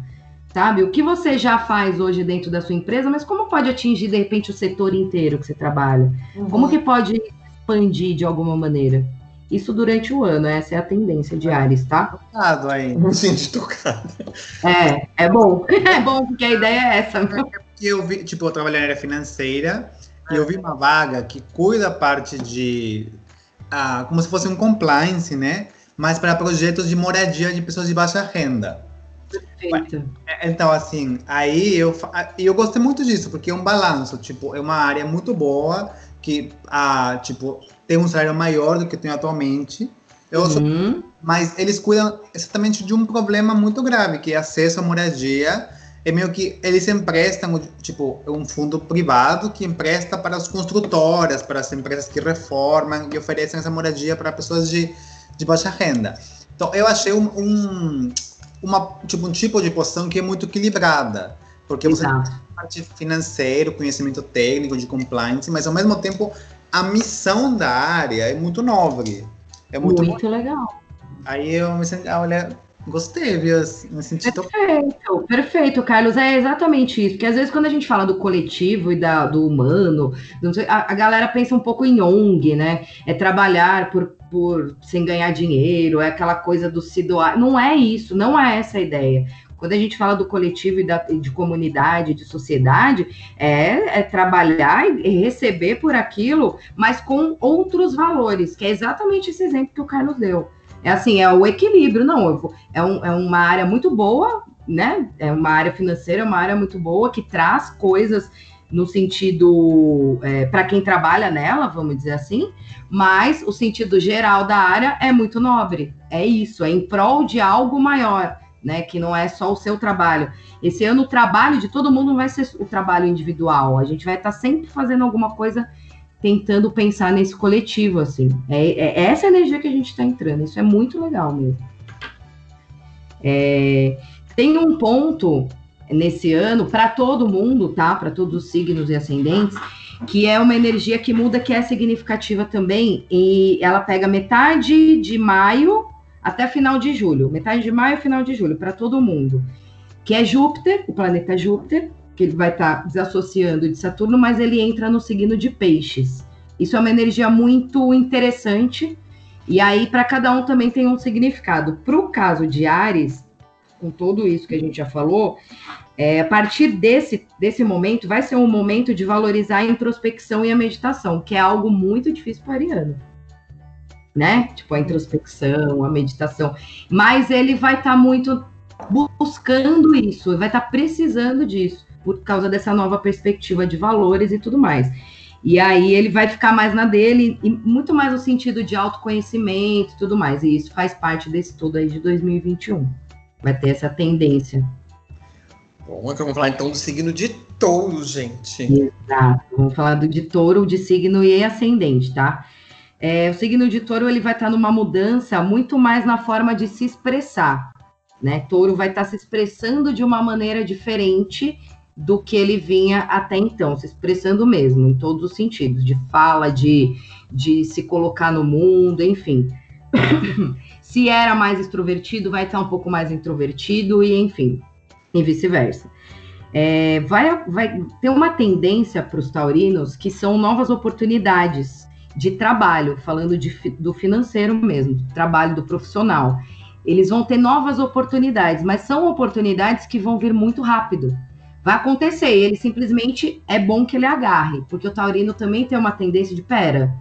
sabe? O que você já faz hoje dentro da sua empresa, mas como pode atingir de repente o setor inteiro que você trabalha? Como que pode expandir de alguma maneira? Isso durante o ano, essa é a tendência de Ares, tá? Tocado aí. Gente, tocado. É, é bom. [LAUGHS] É bom, porque a ideia é essa. E eu vi, tipo, eu trabalho na área financeira e eu vi uma vaga que cuida da parte de. ah, como se fosse um compliance, né? Mas para projetos de moradia de pessoas de baixa renda. Perfeito. É, Então, assim, aí eu, e eu gostei muito disso, porque é um balanço, tipo, é uma área muito boa, que, ah, tipo, tem um salário maior do que eu tenho atualmente. Eu sou Uhum. mas eles cuidam exatamente de um problema muito grave, que é acesso à moradia. É meio que eles emprestam, tipo, um fundo privado que empresta para as construtoras, para as empresas que reformam e oferecem essa moradia para pessoas de, de baixa renda. Então, eu achei um, um, uma, tipo, um tipo de posição que é muito equilibrada, porque você Exato. parte financeiro, conhecimento técnico de compliance, mas ao mesmo tempo a missão da área é muito nobre. É muito, Muito legal. Aí eu me senti, ah, olha, gostei, viu? Me senti tão... Perfeito, perfeito, Carlos. É exatamente isso. Porque às vezes quando a gente fala do coletivo e da, do humano, sei, a, a galera pensa um pouco em ONG, né? É trabalhar por, por sem ganhar dinheiro, é aquela coisa do se doar. Não é isso, não é essa a ideia. Quando a gente fala do coletivo e da, de comunidade, de sociedade, é, é trabalhar e receber por aquilo, mas com outros valores, que é exatamente esse exemplo que o Carlos deu. É assim, é o equilíbrio, não. vou- é, um- é uma área muito boa, né? É uma área financeira, é uma área muito boa que traz coisas no sentido para quem trabalha nela, vamos dizer assim, mas o sentido geral da área é muito nobre. É isso, é em prol de algo maior, né? Que não é só o seu trabalho. Esse ano o trabalho de todo mundo vai ser o trabalho individual. A gente vai estar sempre fazendo alguma coisa tentando pensar nesse coletivo, assim. É, é essa energia que a gente está entrando. Isso é muito legal mesmo. É, tem um ponto nesse ano para todo mundo, tá? Para todos os signos e ascendentes, que é uma energia que muda, que é significativa também, e ela pega metade de maio até final de julho, metade de maio, final de julho, para todo mundo. Que é Júpiter, o planeta Júpiter, que ele vai estar tá desassociando de Saturno, mas ele entra no signo de Peixes. Isso é uma energia muito interessante. E aí, para cada um também tem um significado. Para o caso de Ares, com tudo isso que a gente já falou, é, a partir desse, desse momento, vai ser um momento de valorizar a introspecção e a meditação, que é algo muito difícil para o ariano. Né? Tipo, a introspecção, a meditação. Mas ele vai estar tá muito buscando isso, vai estar tá precisando disso, por causa dessa nova perspectiva de valores e tudo mais. E aí ele vai ficar mais na dele, e muito mais no sentido de autoconhecimento e tudo mais. E isso faz parte desse tudo aí de 2021 vai ter essa tendência. Bom, vamos falar então do signo de touro, gente. Exato. Vamos falar do de touro, de signo e ascendente, tá? É, o signo de touro ele vai estar tá numa mudança muito mais na forma de se expressar. Né? Touro vai estar tá se expressando de uma maneira diferente do que ele vinha até então, se expressando mesmo, em todos os sentidos, de fala, de, de se colocar no mundo, enfim. [COUGHS] Se era mais extrovertido, vai estar um pouco mais introvertido, e enfim, e vice-versa. É, vai, vai ter uma tendência para os taurinos que são novas oportunidades de trabalho, falando de, do financeiro mesmo, do trabalho do profissional. Eles vão ter novas oportunidades, mas são oportunidades que vão vir muito rápido. Vai acontecer, ele simplesmente é bom que ele agarre, porque o taurino também tem uma tendência de pera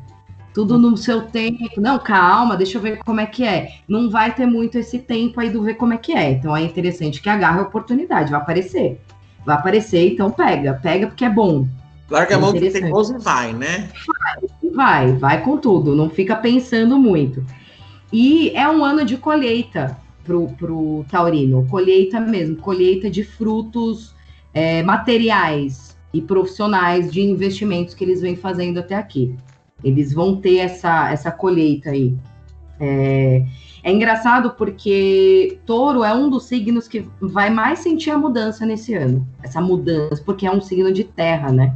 tudo no seu tempo. Não, calma, deixa eu ver como é que é. Não vai ter muito esse tempo aí do ver como é que é. Então é interessante que agarre a oportunidade, vai aparecer. Vai aparecer, então pega. Pega porque é bom. Larga é a mão que tem e vai, né? Vai, vai, vai com tudo. Não fica pensando muito. E é um ano de colheita pro, pro taurino. Colheita mesmo, colheita de frutos é, materiais e profissionais de investimentos que eles vêm fazendo até aqui. Eles vão ter essa, essa colheita aí. É, é engraçado porque touro é um dos signos que vai mais sentir a mudança nesse ano. Essa mudança, porque é um signo de terra, né?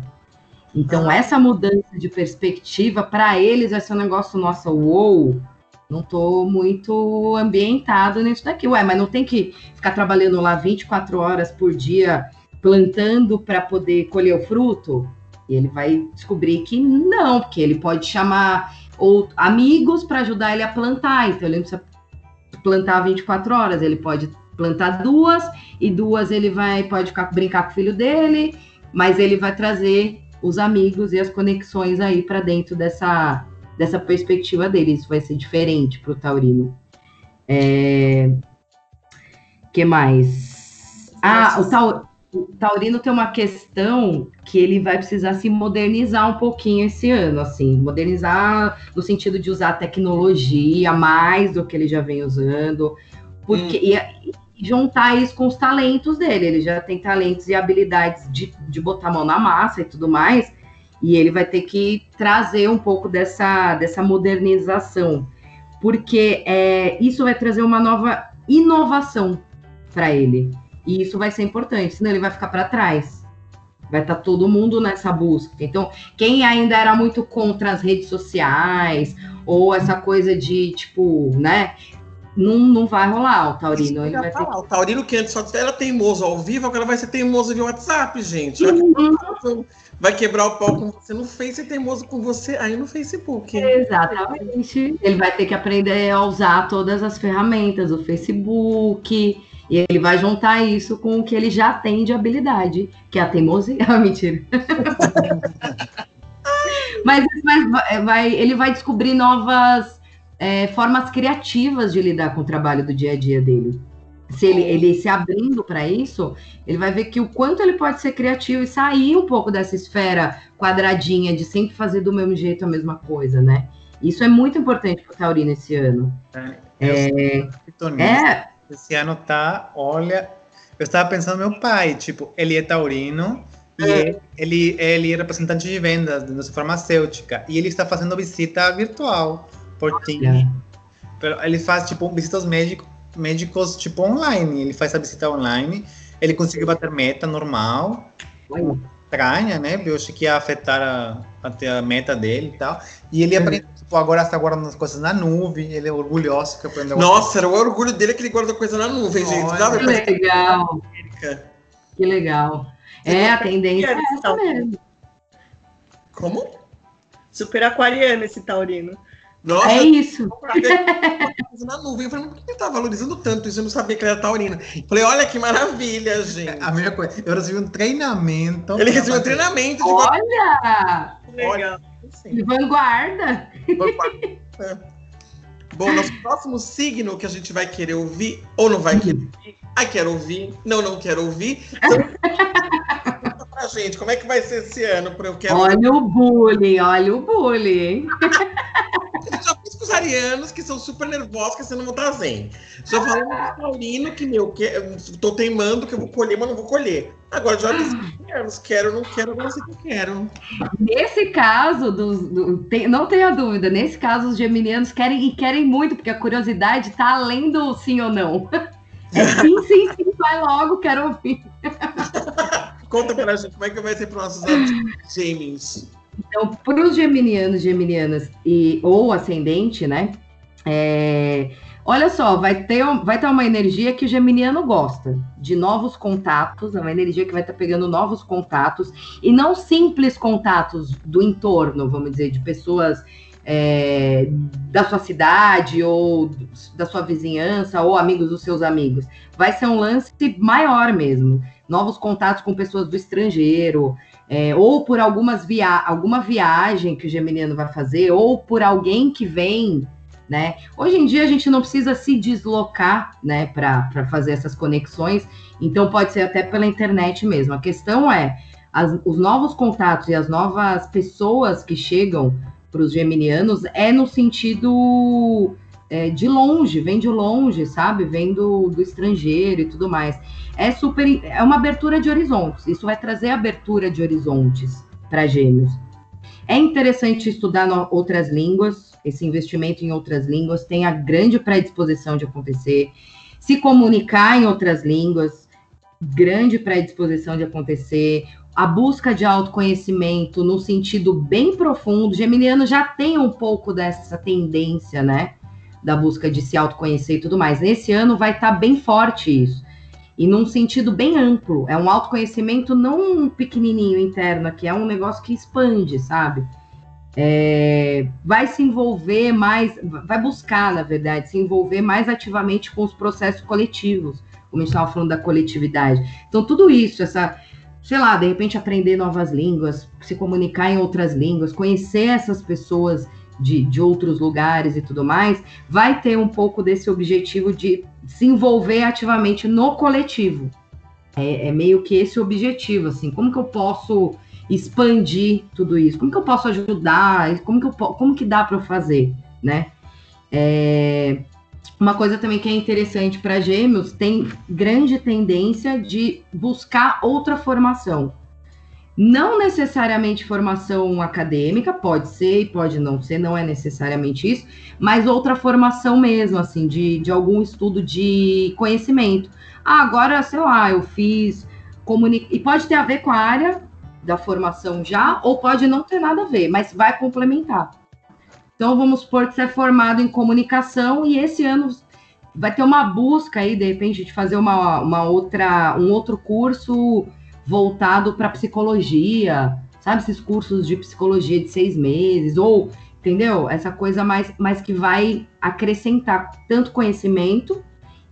Então, ah. essa mudança de perspectiva, para eles, vai ser um negócio, nossa, uou, não tô muito ambientado nisso daqui. Ué, mas não tem que ficar trabalhando lá 24 horas por dia plantando para poder colher o fruto? E ele vai descobrir que não, porque ele pode chamar ou amigos para ajudar ele a plantar. Então ele não precisa plantar 24 horas, ele pode plantar duas e duas ele vai pode ficar, brincar com o filho dele, mas ele vai trazer os amigos e as conexões aí para dentro dessa dessa perspectiva dele. Isso vai ser diferente para o taurino. É... que mais? Ah, o, taurino o Taurino tem uma questão que ele vai precisar se modernizar um pouquinho esse ano, assim, modernizar no sentido de usar tecnologia mais do que ele já vem usando, porque hum. e, juntar isso com os talentos dele. Ele já tem talentos e habilidades de, de botar a mão na massa e tudo mais, e ele vai ter que trazer um pouco dessa, dessa modernização, porque é, isso vai trazer uma nova inovação para ele. E isso vai ser importante, senão ele vai ficar para trás. Vai estar tá todo mundo nessa busca. Então, quem ainda era muito contra as redes sociais, ou essa coisa de, tipo, né? Não, não vai rolar o Taurino. Ele vai ter... O Taurino que antes só era teimoso ao vivo, agora vai ser teimoso via WhatsApp, gente. Uhum. Vai quebrar o pau com você no Face e teimoso com você aí no Facebook. Exatamente. Ele vai ter que aprender a usar todas as ferramentas, o Facebook, e ele vai juntar isso com o que ele já tem de habilidade, que é a teimosia. [LAUGHS] Ah, mentira. [LAUGHS] mas, mas vai, ele vai descobrir novas é, formas criativas de lidar com o trabalho do dia a dia dele. Se ele, ele se abrindo para isso, ele vai ver que o quanto ele pode ser criativo e sair um pouco dessa esfera quadradinha de sempre fazer do mesmo jeito a mesma coisa, né? Isso é muito importante para o Taurino esse ano. É, é, é esse ano tá, olha, eu estava pensando no meu pai, tipo, ele é taurino e é. ele, ele é representante de vendas da indústria farmacêutica e ele está fazendo visita virtual por Teams. É. Ele faz, tipo, visitas médicos, médicos, tipo, online. Ele faz a visita online, ele conseguiu bater meta normal. Estranha, né? Eu achei que ia afetar a, até a meta dele e tal. E ele aprende Tipo, agora está guardando as coisas na nuvem, ele é orgulhoso que aprendeu. Nossa, era o orgulho dele que ele guarda coisa na nuvem, gente. Olha. Dá Que legal, que legal. É, a tendência é essa mesmo. Como? Super aquariano esse taurino. Nossa, É isso. na nuvem. Eu falei, mas por que ele tá valorizando tanto isso? Eu não sabia que ele era taurino. Falei, olha que maravilha, gente. A mesma coisa. Eu recebi um treinamento. Ele recebeu um treinamento de Olha, Legal. de vanguarda. É. Bom, nosso próximo signo que a gente vai querer ouvir ou não vai querer ouvir. Ai, quero ouvir. Não, não quero ouvir. Então, pra gente, como é que vai ser esse ano? Pra eu quero Olha o bullying, olha o bullying, hein? [LAUGHS] Os arianos que são super nervosos que você não vão trazer. Só falando com taurino que, meu, que, eu tô teimando que eu vou colher, mas não vou colher. Agora já disse com os arianos, quero, não quero, não sei o que eu quero. Nesse caso, dos, do- tem- não tenha dúvida, nesse caso os geminianos querem e querem muito, porque a curiosidade tá além do sim ou não. [LAUGHS] É sim, sim, sim, vai logo, quero ouvir. Conta pra gente como é que vai ser para nossos anos gêmeos. Então, para os geminianos, geminianas e ou ascendente, né? é, olha só, vai ter, vai ter uma energia que o geminiano gosta de novos contatos, é uma energia que vai estar pegando novos contatos e não simples contatos do entorno, vamos dizer, de pessoas é, da sua cidade ou da sua vizinhança ou amigos dos seus amigos. Vai ser um lance maior mesmo. Novos contatos com pessoas do estrangeiro, é, ou por algumas via alguma viagem que o geminiano vai fazer, ou por alguém que vem, né? Hoje em dia a gente não precisa se deslocar, né, para fazer essas conexões, então pode ser até pela internet mesmo. A questão é as- os novos contatos e as novas pessoas que chegam para os geminianos é no sentido é, de longe, vem de longe, sabe? Vem do, do estrangeiro e tudo mais é super é uma abertura de horizontes. Isso vai trazer abertura de horizontes para gêmeos. É interessante estudar outras línguas. Esse investimento em outras línguas tem a grande predisposição de acontecer. Se comunicar em outras línguas, grande predisposição de acontecer. A busca de autoconhecimento no sentido bem profundo. Geminiano já tem um pouco dessa tendência, né? Da busca de se autoconhecer e tudo mais. Nesse ano vai estar bem forte isso e num sentido bem amplo. É um autoconhecimento não um pequenininho interno aqui, é um negócio que expande, sabe? É, vai se envolver mais, vai buscar, na verdade, se envolver mais ativamente com os processos coletivos, como a gente estava falando da coletividade. Então, tudo isso, essa, sei lá, de repente aprender novas línguas, se comunicar em outras línguas, conhecer essas pessoas de, de outros lugares e tudo mais, vai ter um pouco desse objetivo de se envolver ativamente no coletivo. É, é meio que esse objetivo, assim, como que eu posso expandir tudo isso? Como que eu posso ajudar? Como que, eu, como que dá para eu fazer, né? É, uma coisa também que é interessante para gêmeos, tem grande tendência de buscar outra formação. Não necessariamente formação acadêmica, pode ser e pode não ser, não é necessariamente isso, mas outra formação mesmo, assim, de, de algum estudo de conhecimento. Ah, agora, sei lá, eu fiz comunica... E pode ter a ver com a área da formação já, ou pode não ter nada a ver, mas vai complementar. Então, vamos supor que você é formado em comunicação e esse ano vai ter uma busca aí, de repente, de fazer uma, uma outra, um outro curso voltado para psicologia, sabe? Esses cursos de psicologia de seis meses, ou, entendeu? Essa coisa mais, mais que vai acrescentar tanto conhecimento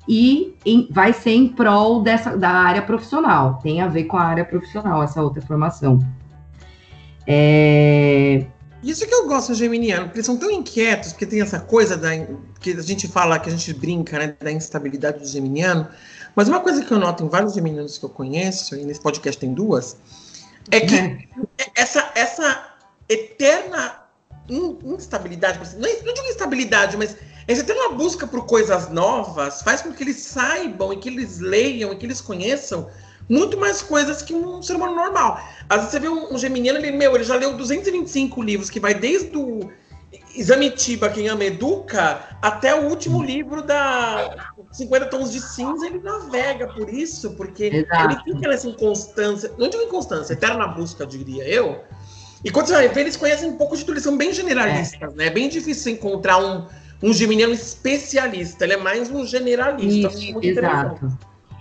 e em- vai ser em prol dessa, da área profissional. Tem a ver com a área profissional, essa outra formação. É, Isso que eu gosto geminiano, porque eles são tão inquietos, porque tem essa coisa da, que a gente fala, que a gente brinca, né, da instabilidade do geminiano. Mas uma coisa que eu noto em vários geminianos que eu conheço, e nesse podcast tem duas, é que essa, essa eterna in- instabilidade, não, é- não digo instabilidade, mas essa eterna busca por coisas novas faz com que eles saibam e que eles leiam e que eles conheçam muito mais coisas que um ser humano normal. Às vezes você vê um, um geminiano, ele, meu, ele já leu 225 livros, que vai desde o Exame Tiba, Quem Ama Educa, até o último livro da 50 Tons de Cinza, ele navega por isso, porque Exato. ele fica nessa inconstância, não digo inconstância, eterna busca, diria eu, E quando você vai ver, eles conhecem um pouco de tudo, eles são bem generalistas, né? É bem difícil encontrar um, um geminiano especialista, ele é mais um generalista. Isso, exato.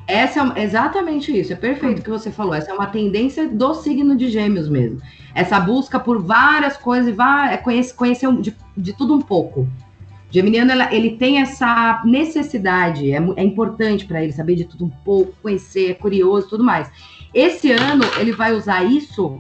Essa é exatamente isso, é perfeito o que você falou. Essa é uma tendência do signo de gêmeos mesmo. Essa busca por várias coisas, vai, conhecer, conhecer de, de tudo um pouco. Geminiano, ela, ele tem essa necessidade, é, é importante para ele saber de tudo um pouco, conhecer, é curioso tudo mais. Esse ano, ele vai usar isso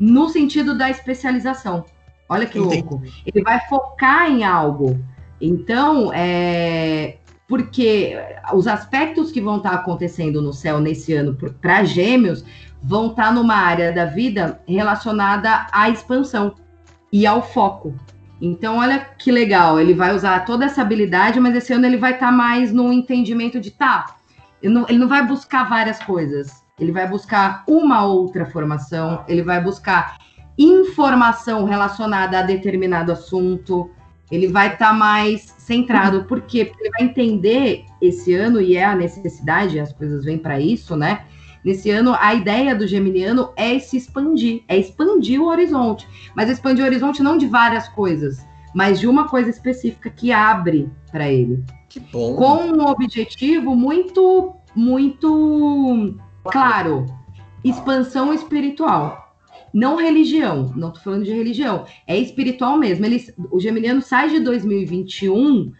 no sentido da especialização. Olha que Entendi. louco. Ele vai focar em algo. Então, é, porque os aspectos que vão estar acontecendo no céu nesse ano para gêmeos vão estar numa área da vida relacionada à expansão e ao foco. Então, olha que legal, ele vai usar toda essa habilidade, mas esse ano ele vai estar mais no entendimento de tá, ele não, ele não vai buscar várias coisas, ele vai buscar uma outra formação, ele vai buscar informação relacionada a determinado assunto, ele vai estar mais centrado. Por quê? Porque ele vai entender esse ano, e é a necessidade, as coisas vêm para isso, né? Nesse ano, a ideia do geminiano é se expandir, é expandir o horizonte. Mas expandir o horizonte não de várias coisas, mas de uma coisa específica que abre para ele. Que bom. Com um objetivo muito, muito claro: expansão espiritual não religião, não tô falando de religião, é espiritual mesmo. Ele, o Geminiano sai de 2021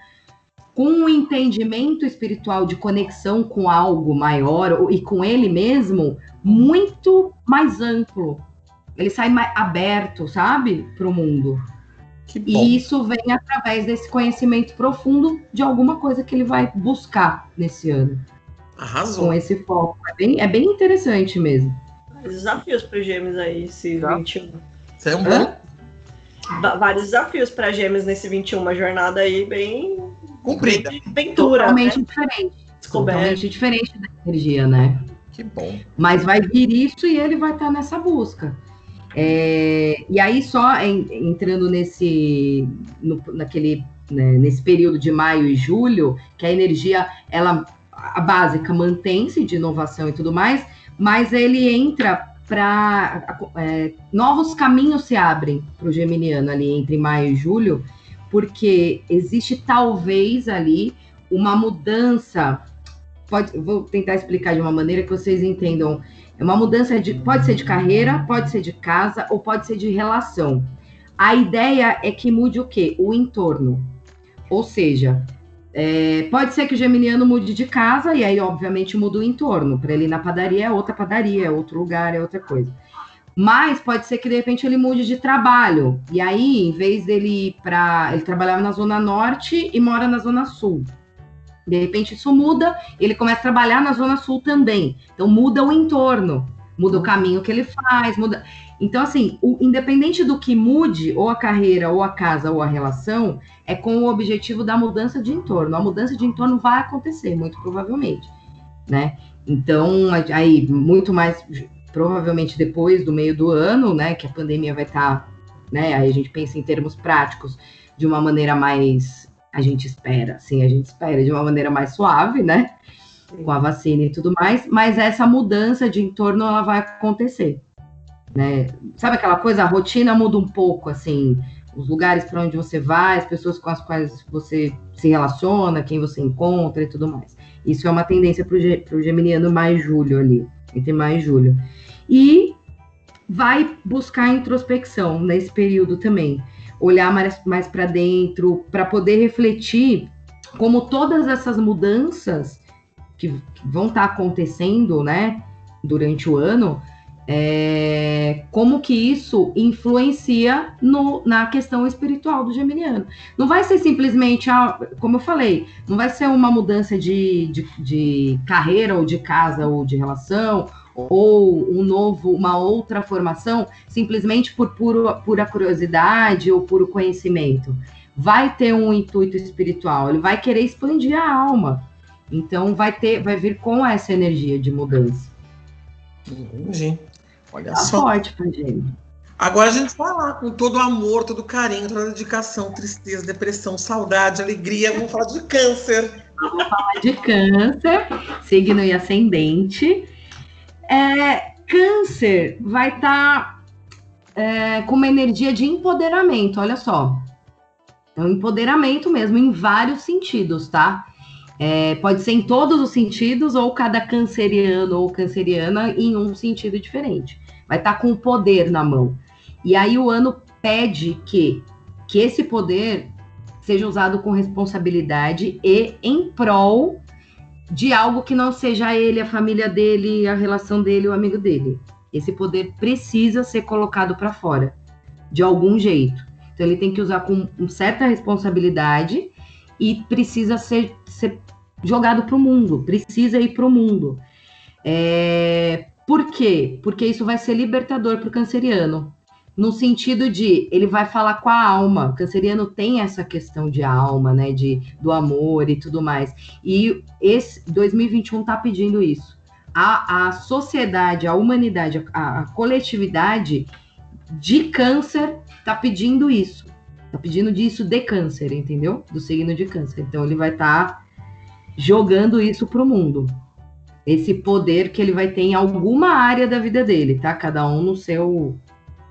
com um entendimento espiritual de conexão com algo maior e com ele mesmo muito mais amplo. Ele sai mais aberto, sabe, para o mundo. E isso vem através desse conhecimento profundo de alguma coisa que ele vai buscar nesse ano. Arrasou. Com esse foco. É bem, é bem interessante mesmo desafios para gêmeos aí, esse Já. 21. Você é um bom? Vários desafios para gêmeos nesse 21, uma jornada aí bem comprida. Aventura. Totalmente né? diferente. Totalmente diferente da energia, né? Que bom. Mas vai vir isso e ele vai estar tá nessa busca. É, e aí, só em, entrando nesse, no, naquele, né, nesse período de maio e julho, que a energia, ela, a básica mantém-se de inovação e tudo mais, mas ele entra para é, novos caminhos se abrem para o geminiano ali entre maio e julho, porque existe talvez ali uma mudança. Pode, vou tentar explicar de uma maneira que vocês entendam. É uma mudança de pode ser de carreira, pode ser de casa ou pode ser de relação. A ideia é que mude o quê? O entorno. Ou seja, é, pode ser que o geminiano mude de casa e aí, obviamente, muda o entorno. Para ele na padaria é outra padaria, é outro lugar, é outra coisa. Mas pode ser que de repente ele mude de trabalho. E aí, em vez dele ir para. Ele trabalhava na Zona Norte e mora na Zona Sul. De repente isso muda, ele começa a trabalhar na Zona Sul também. Então muda o entorno, muda o caminho que ele faz, muda. Então, assim, o, independente do que mude, ou a carreira, ou a casa, ou a relação, é com o objetivo da mudança de entorno. A mudança de entorno vai acontecer, muito provavelmente, né? Então, aí, muito mais, provavelmente depois do meio do ano, né, que a pandemia vai estar, tá, né, aí a gente pensa em termos práticos, de uma maneira mais, a gente espera, sim, a gente espera de uma maneira mais suave, né, com a vacina e tudo mais, mas essa mudança de entorno, ela vai acontecer né? Sabe aquela coisa, a rotina muda um pouco, assim, os lugares para onde você vai, as pessoas com as quais você se relaciona, quem você encontra e tudo mais. Isso é uma tendência para o geminiano mais julho ali, entre mais julho. E vai buscar introspecção nesse período também, olhar mais, mais para dentro, para poder refletir como todas essas mudanças que, vão estar tá acontecendo, né, durante o ano, é, como que isso influencia no, na questão espiritual do geminiano. Não vai ser simplesmente, ah, como eu falei, não vai ser uma mudança de, de, de carreira ou de casa ou de relação ou um novo, uma outra formação, simplesmente por puro, pura curiosidade ou puro conhecimento. Vai ter um intuito espiritual, ele vai querer expandir a alma. Então vai ter, vai vir com essa energia de mudança. Entendi. Olha tá só. forte pra gente. Agora a gente vai lá com todo o amor, todo o carinho, toda a dedicação, tristeza, depressão, saudade, alegria. Vamos falar de câncer. Vamos falar de câncer, signo e ascendente. É, câncer vai estar. Tá... é, com uma energia de empoderamento, olha só. É um empoderamento mesmo, em vários sentidos, tá? É, pode ser em todos os sentidos, ou cada canceriano ou canceriana em um sentido diferente. Vai estar tá com o poder na mão. E aí o ano pede que, que esse poder seja usado com responsabilidade e em prol de algo que não seja ele, a família dele, a relação dele, o amigo dele. Esse poder precisa ser colocado para fora, de algum jeito. Então ele tem que usar com certa responsabilidade e precisa ser, ser jogado para o mundo, precisa ir para o mundo. É... Por quê? Porque isso vai ser libertador para o canceriano no sentido de ele vai falar com a alma. O canceriano tem essa questão de alma, né, de do amor e tudo mais. E esse 2021 está pedindo isso. A, a sociedade, a humanidade, a, a coletividade de câncer está pedindo isso. Está pedindo disso de câncer, entendeu? Do signo de câncer. Então ele vai estar tá jogando isso para o mundo. Esse poder que ele vai ter em alguma área da vida dele, tá? Cada um no seu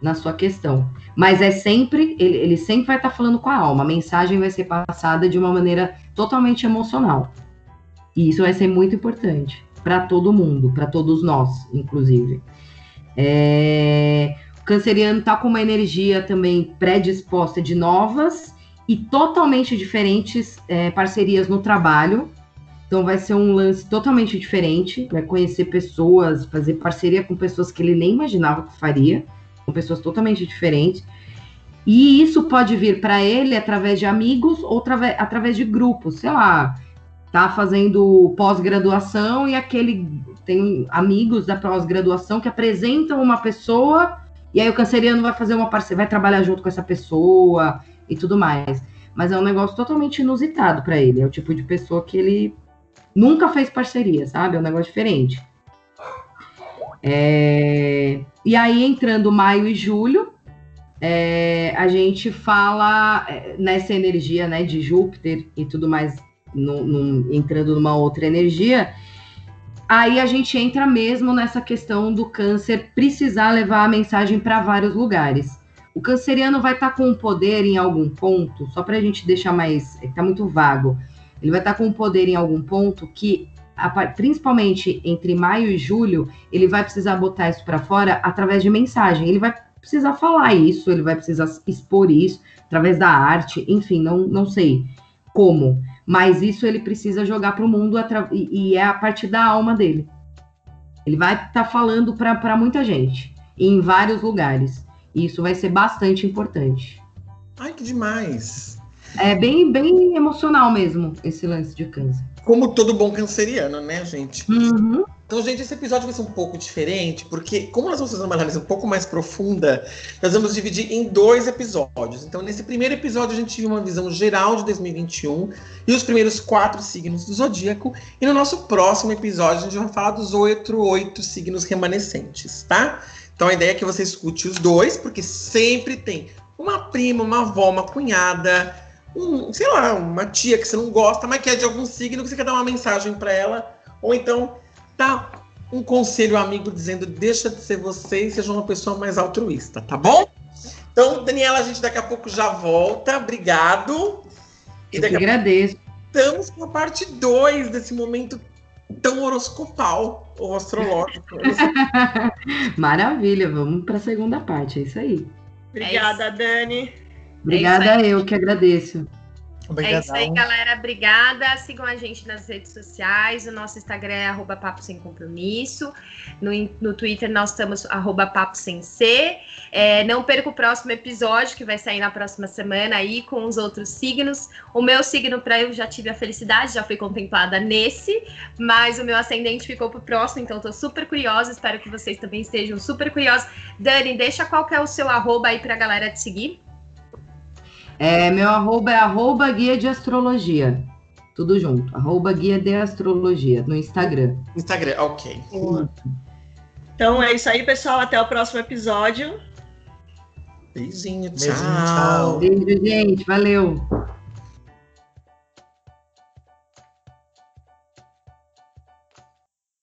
na sua questão. Mas é sempre, ele, ele sempre vai estar tá falando com a alma. A mensagem vai ser passada de uma maneira totalmente emocional. E isso vai ser muito importante para todo mundo, para todos nós, inclusive. É... Canceriano está com uma energia também predisposta de novas e totalmente diferentes é, parcerias no trabalho. Então vai ser um lance totalmente diferente. Vai conhecer pessoas, fazer parceria com pessoas que ele nem imaginava que faria com pessoas totalmente diferentes. E isso pode vir para ele através de amigos ou através de grupos, sei lá, tá fazendo pós-graduação e aquele tem amigos da pós-graduação que apresentam uma pessoa e aí o canceriano vai fazer uma parceria, vai trabalhar junto com essa pessoa e tudo mais. Mas é um negócio totalmente inusitado para ele, é o tipo de pessoa que ele nunca fez parceria, sabe? É um negócio diferente. É... E aí, entrando maio e julho, é... a gente fala é, nessa energia né, de Júpiter e tudo mais, entrando numa outra energia. Aí a gente entra mesmo nessa questão do câncer precisar levar a mensagem para vários lugares. O canceriano vai estar tá com poder em algum ponto, só para a gente deixar mais. Está muito vago. Ele vai estar tá com poder em algum ponto que principalmente entre maio e julho, ele vai precisar botar isso para fora através de mensagem. Ele vai precisar falar isso, ele vai precisar expor isso através da arte, enfim, não, não sei como, mas isso ele precisa jogar para o mundo e, e, é a partir da alma dele. Ele vai estar tá falando para muita gente, em vários lugares. E isso vai ser bastante importante. Ai, que demais! É bem, bem emocional mesmo esse lance de câncer. Como todo bom canceriano, né, gente? Uhum. Então, gente, esse episódio vai ser um pouco diferente, porque como nós vamos fazer uma análise um pouco mais profunda, nós vamos dividir em dois episódios. Então, nesse primeiro episódio, a gente viu uma visão geral de 2021 e os primeiros quatro signos do zodíaco. E no nosso próximo episódio, a gente vai falar dos oito, oito signos remanescentes, tá? Então, a ideia é que você escute os dois, porque sempre tem uma prima, uma avó, uma cunhada, um, sei lá, uma tia que você não gosta, mas que é de algum signo que você quer dar uma mensagem para ela, ou então dá um conselho amigo dizendo deixa de ser você e seja uma pessoa mais altruísta, tá bom? Então, Daniela, a gente daqui a pouco já volta. Obrigado. E daqui Eu que agradeço. Estamos com a parte 2 desse momento tão horoscopal ou astrológico. [LAUGHS] Maravilha, vamos para a segunda parte, é isso aí. Obrigada, é isso. Dani. Obrigada, é eu que agradeço. Obrigadão. É isso aí, galera. Obrigada. Sigam a gente nas redes sociais. O nosso Instagram é arroba Papo Sem Compromisso. No, no Twitter nós estamos arroba Papo Sem C. É, não perca o próximo episódio, que vai sair na próxima semana aí com os outros signos. O meu signo para eu já tive a felicidade, já fui contemplada nesse, mas o meu ascendente ficou pro próximo, então estou super curiosa. Espero que vocês também estejam super curiosos. Dani, deixa qual que é o seu arroba aí pra galera te seguir. É, meu arroba é arroba guia de astrologia. Tudo junto. Arroba guia de astrologia no Instagram. Instagram, ok. Então é isso aí, pessoal. Até o próximo episódio. Beijinho, tchau. Beijinho, tchau. Beijo, gente. Valeu.